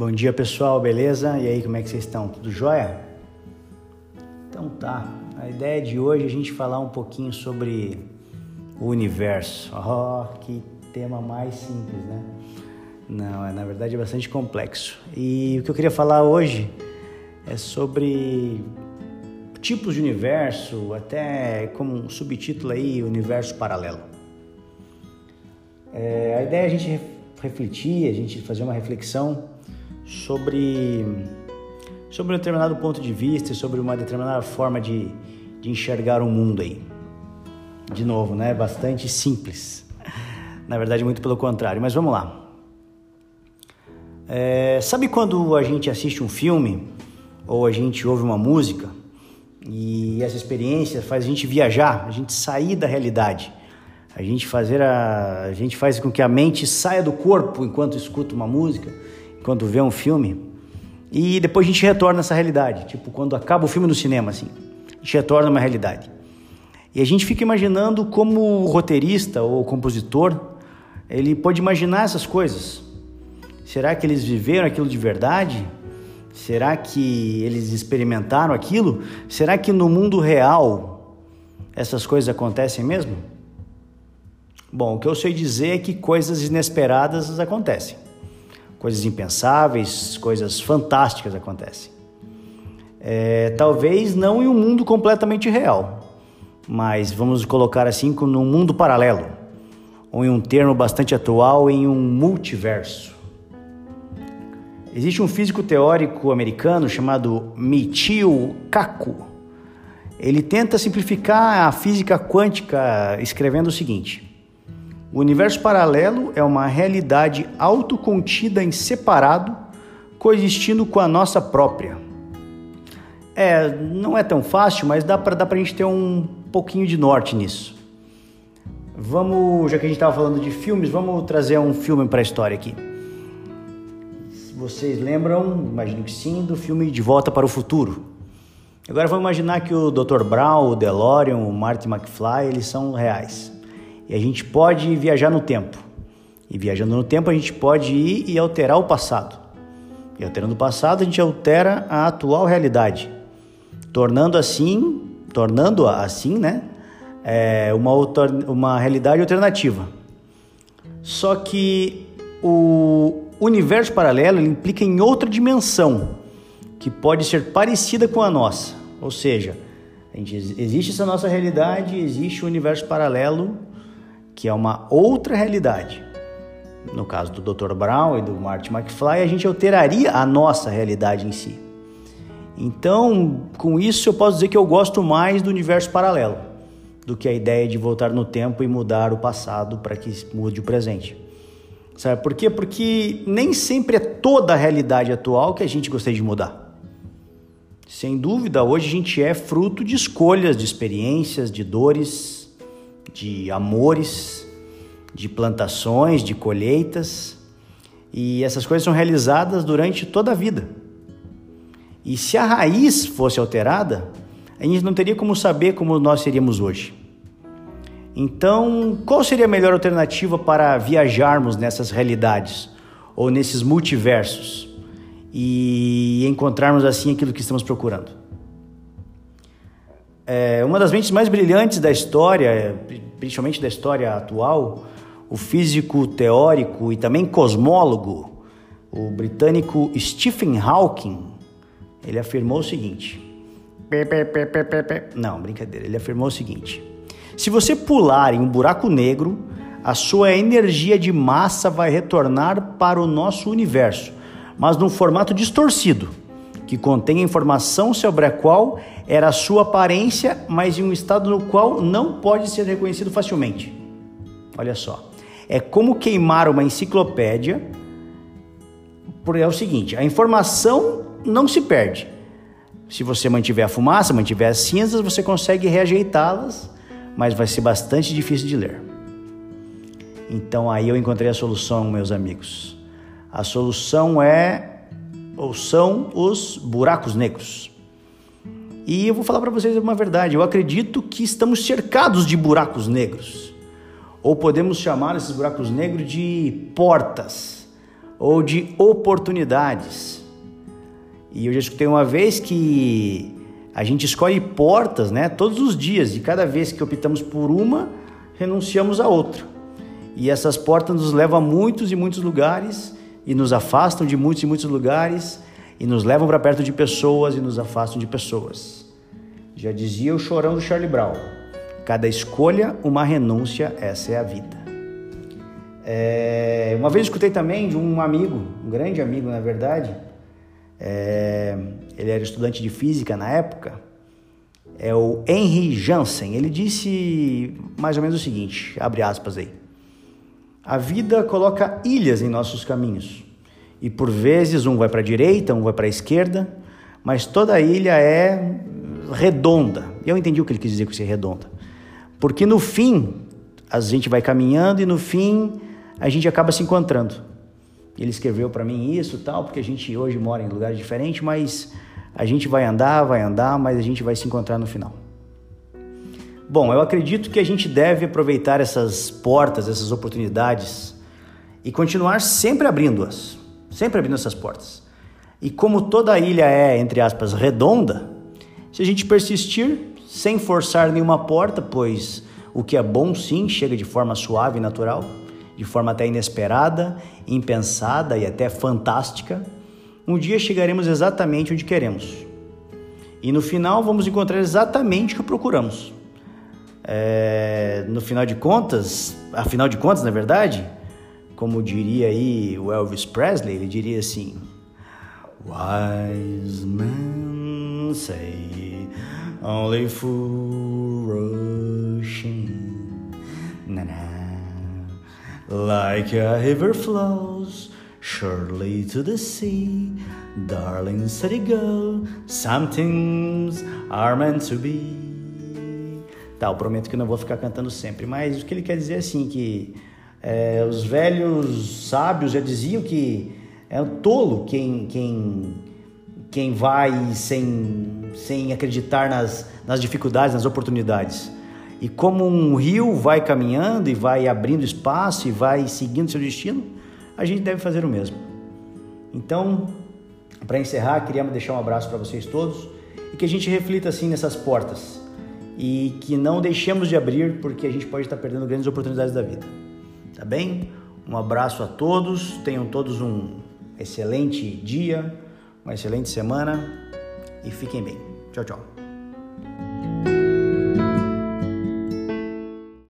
Bom dia pessoal, beleza? E aí, como é que vocês estão? Tudo jóia? Então tá, a ideia de hoje é a gente falar um pouquinho sobre o universo. Oh, que tema mais simples, né? Não, é, na verdade é bastante complexo. E o que eu queria falar hoje é sobre tipos de universo, até como um subtítulo aí, universo paralelo. É, a ideia é a gente refletir, a gente fazer uma reflexão sobre, sobre um determinado ponto de vista, sobre uma determinada forma de, de enxergar o mundo aí. De novo, né? Bastante simples. Na verdade, muito pelo contrário. Mas vamos lá. É, sabe quando a gente assiste um filme ou a gente ouve uma música e essa experiência faz a gente viajar, a gente sair da realidade, a gente fazer a, a gente faz com que a mente saia do corpo enquanto escuta uma música, enquanto vê um filme e depois a gente retorna nessa realidade, tipo quando acaba o filme no cinema assim, a gente retorna uma realidade. E a gente fica imaginando como o roteirista ou o compositor ele pode imaginar essas coisas. Será que eles viveram aquilo de verdade? Será que eles experimentaram aquilo? Será que no mundo real essas coisas acontecem mesmo? Bom, o que eu sei dizer é que coisas inesperadas acontecem. Coisas impensáveis, coisas fantásticas acontecem. É, talvez não em um mundo completamente real, mas vamos colocar assim num mundo paralelo, ou em um termo bastante atual, em um multiverso. Existe um físico teórico americano chamado Michio Kaku. Ele tenta simplificar a física quântica escrevendo o seguinte: O universo paralelo é uma realidade autocontida em separado, coexistindo com a nossa própria. É, não é tão fácil, mas dá para a gente ter um pouquinho de norte nisso. Vamos, já que a gente estava falando de filmes, vamos trazer um filme para a história aqui. Vocês lembram, imagino que sim, do filme De Volta para o Futuro. Agora vamos imaginar que o Dr. Brown, o DeLorean, o Marty McFly, eles são reais. E a gente pode viajar no tempo. E viajando no tempo a gente pode ir e alterar o passado. E alterando o passado a gente altera a atual realidade, tornando assim, tornando assim, né, é uma, uma realidade alternativa. Só que o universo paralelo implica em outra dimensão que pode ser parecida com a nossa. Ou seja, gente, existe essa nossa realidade, existe o um universo paralelo que é uma outra realidade. No caso do Dr. Brown e do Marty McFly, a gente alteraria a nossa realidade em si. Então, com isso, eu posso dizer que eu gosto mais do universo paralelo do que a ideia de voltar no tempo e mudar o passado para que mude o presente. Sabe por quê? Porque nem sempre é toda a realidade atual que a gente gostaria de mudar. Sem dúvida, hoje a gente é fruto de escolhas, de experiências, de dores, de amores, de plantações, de colheitas. E essas coisas são realizadas durante toda a vida. E se a raiz fosse alterada, a gente não teria como saber como nós seríamos hoje. Então, qual seria a melhor alternativa para viajarmos nessas realidades ou nesses multiversos e encontrarmos assim aquilo que estamos procurando? É, uma das mentes mais brilhantes da história, principalmente da história atual, o físico teórico e também cosmólogo, o britânico Stephen Hawking, ele afirmou o seguinte: não, brincadeira, ele afirmou o seguinte. Se você pular em um buraco negro, a sua energia de massa vai retornar para o nosso universo, mas num formato distorcido, que contém informação sobre a qual era a sua aparência, mas em um estado no qual não pode ser reconhecido facilmente. Olha só. É como queimar uma enciclopédia. Porque é o seguinte: a informação não se perde. Se você mantiver a fumaça, mantiver as cinzas, você consegue reajeitá-las mas vai ser bastante difícil de ler. Então aí eu encontrei a solução, meus amigos. A solução é ou são os buracos negros. E eu vou falar para vocês uma verdade, eu acredito que estamos cercados de buracos negros. Ou podemos chamar esses buracos negros de portas, ou de oportunidades. E eu já escutei uma vez que a gente escolhe portas, né, todos os dias, e cada vez que optamos por uma, renunciamos a outra. E essas portas nos levam a muitos e muitos lugares e nos afastam de muitos e muitos lugares e nos levam para perto de pessoas e nos afastam de pessoas. Já dizia o chorão do Charlie Brown: cada escolha, uma renúncia, essa é a vida. É, uma vez escutei também de um amigo, um grande amigo na verdade, é, ele era estudante de física na época, é o Henry Jansen. Ele disse mais ou menos o seguinte: abre aspas aí. A vida coloca ilhas em nossos caminhos. E por vezes um vai para a direita, um vai para a esquerda, mas toda ilha é redonda. Eu entendi o que ele quis dizer com ser redonda. Porque no fim, a gente vai caminhando e no fim a gente acaba se encontrando. Ele escreveu para mim isso tal, porque a gente hoje mora em lugares diferentes, mas a gente vai andar, vai andar, mas a gente vai se encontrar no final. Bom, eu acredito que a gente deve aproveitar essas portas, essas oportunidades e continuar sempre abrindo-as, sempre abrindo essas portas. E como toda ilha é, entre aspas, redonda, se a gente persistir sem forçar nenhuma porta, pois o que é bom sim chega de forma suave e natural, de forma até inesperada, impensada e até fantástica, um dia chegaremos exatamente onde queremos. E no final vamos encontrar exatamente o que procuramos. É, no final de contas, afinal de contas, na verdade, como diria aí o Elvis Presley, ele diria assim: Wise men say only fool rushing, na -na, like a river flows surely to the sea. Darling, let it go. Some things are meant to be. Tá, eu prometo que não vou ficar cantando sempre, mas o que ele quer dizer é assim que é, os velhos sábios já diziam que é um tolo quem, quem, quem vai sem, sem acreditar nas, nas dificuldades, nas oportunidades. E como um rio vai caminhando e vai abrindo espaço e vai seguindo seu destino, a gente deve fazer o mesmo. Então, para encerrar, queríamos deixar um abraço para vocês todos e que a gente reflita assim nessas portas e que não deixemos de abrir porque a gente pode estar perdendo grandes oportunidades da vida. Tá bem? Um abraço a todos, tenham todos um excelente dia, uma excelente semana e fiquem bem. Tchau, tchau.